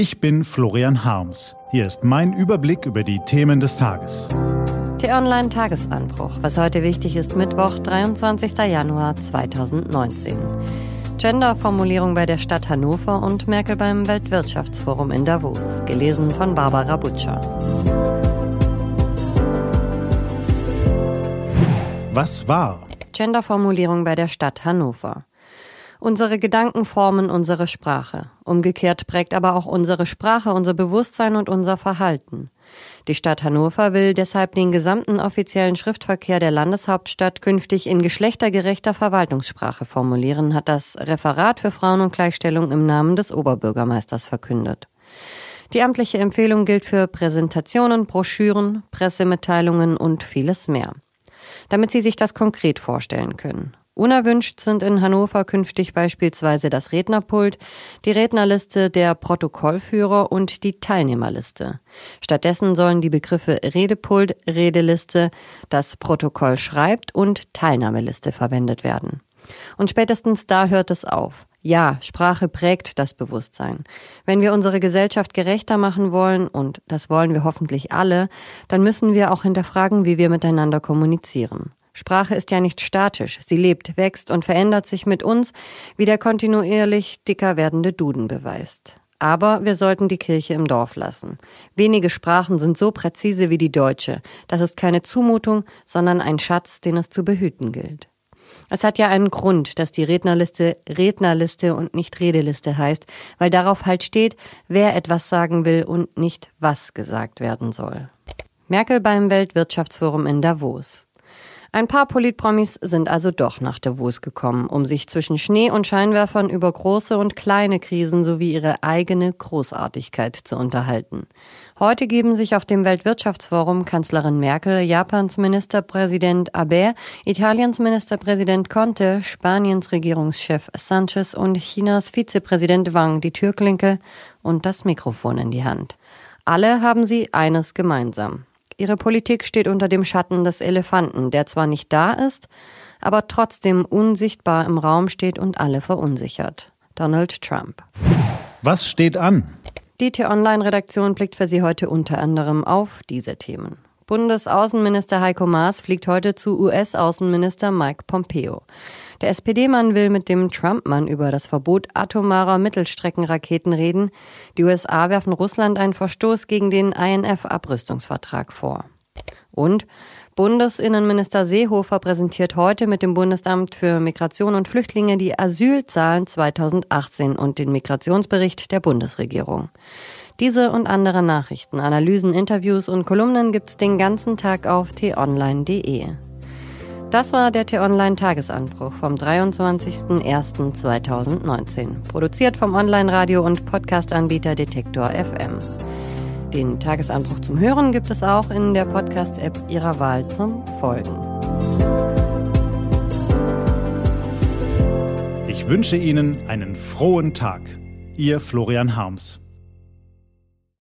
Ich bin Florian Harms. Hier ist mein Überblick über die Themen des Tages. T-Online Tagesanbruch. Was heute wichtig ist, Mittwoch, 23. Januar 2019. Genderformulierung bei der Stadt Hannover und Merkel beim Weltwirtschaftsforum in Davos. Gelesen von Barbara Butcher. Was war? Genderformulierung bei der Stadt Hannover. Unsere Gedanken formen unsere Sprache. Umgekehrt prägt aber auch unsere Sprache unser Bewusstsein und unser Verhalten. Die Stadt Hannover will deshalb den gesamten offiziellen Schriftverkehr der Landeshauptstadt künftig in geschlechtergerechter Verwaltungssprache formulieren, hat das Referat für Frauen und Gleichstellung im Namen des Oberbürgermeisters verkündet. Die amtliche Empfehlung gilt für Präsentationen, Broschüren, Pressemitteilungen und vieles mehr. Damit Sie sich das konkret vorstellen können. Unerwünscht sind in Hannover künftig beispielsweise das Rednerpult, die Rednerliste, der Protokollführer und die Teilnehmerliste. Stattdessen sollen die Begriffe Redepult, Redeliste, das Protokoll schreibt und Teilnahmeliste verwendet werden. Und spätestens da hört es auf. Ja, Sprache prägt das Bewusstsein. Wenn wir unsere Gesellschaft gerechter machen wollen, und das wollen wir hoffentlich alle, dann müssen wir auch hinterfragen, wie wir miteinander kommunizieren. Sprache ist ja nicht statisch, sie lebt, wächst und verändert sich mit uns, wie der kontinuierlich dicker werdende Duden beweist. Aber wir sollten die Kirche im Dorf lassen. Wenige Sprachen sind so präzise wie die deutsche. Das ist keine Zumutung, sondern ein Schatz, den es zu behüten gilt. Es hat ja einen Grund, dass die Rednerliste Rednerliste und nicht Redeliste heißt, weil darauf halt steht, wer etwas sagen will und nicht was gesagt werden soll. Merkel beim Weltwirtschaftsforum in Davos. Ein paar Politpromis sind also doch nach Davos gekommen, um sich zwischen Schnee und Scheinwerfern über große und kleine Krisen sowie ihre eigene Großartigkeit zu unterhalten. Heute geben sich auf dem Weltwirtschaftsforum Kanzlerin Merkel, Japans Ministerpräsident Abe, Italiens Ministerpräsident Conte, Spaniens Regierungschef Sanchez und Chinas Vizepräsident Wang die Türklinke und das Mikrofon in die Hand. Alle haben sie eines gemeinsam. Ihre Politik steht unter dem Schatten des Elefanten, der zwar nicht da ist, aber trotzdem unsichtbar im Raum steht und alle verunsichert. Donald Trump. Was steht an? Die T-Online-Redaktion blickt für Sie heute unter anderem auf diese Themen. Bundesaußenminister Heiko Maas fliegt heute zu US-Außenminister Mike Pompeo. Der SPD-Mann will mit dem Trump-Mann über das Verbot atomarer Mittelstreckenraketen reden. Die USA werfen Russland einen Verstoß gegen den INF-Abrüstungsvertrag vor. Und Bundesinnenminister Seehofer präsentiert heute mit dem Bundesamt für Migration und Flüchtlinge die Asylzahlen 2018 und den Migrationsbericht der Bundesregierung. Diese und andere Nachrichten, Analysen, Interviews und Kolumnen gibt's den ganzen Tag auf t-online.de. Das war der T-Online-Tagesanbruch vom 23.01.2019. Produziert vom Online-Radio- und Podcast-Anbieter Detektor FM. Den Tagesanbruch zum Hören gibt es auch in der Podcast-App Ihrer Wahl zum Folgen. Ich wünsche Ihnen einen frohen Tag. Ihr Florian Harms.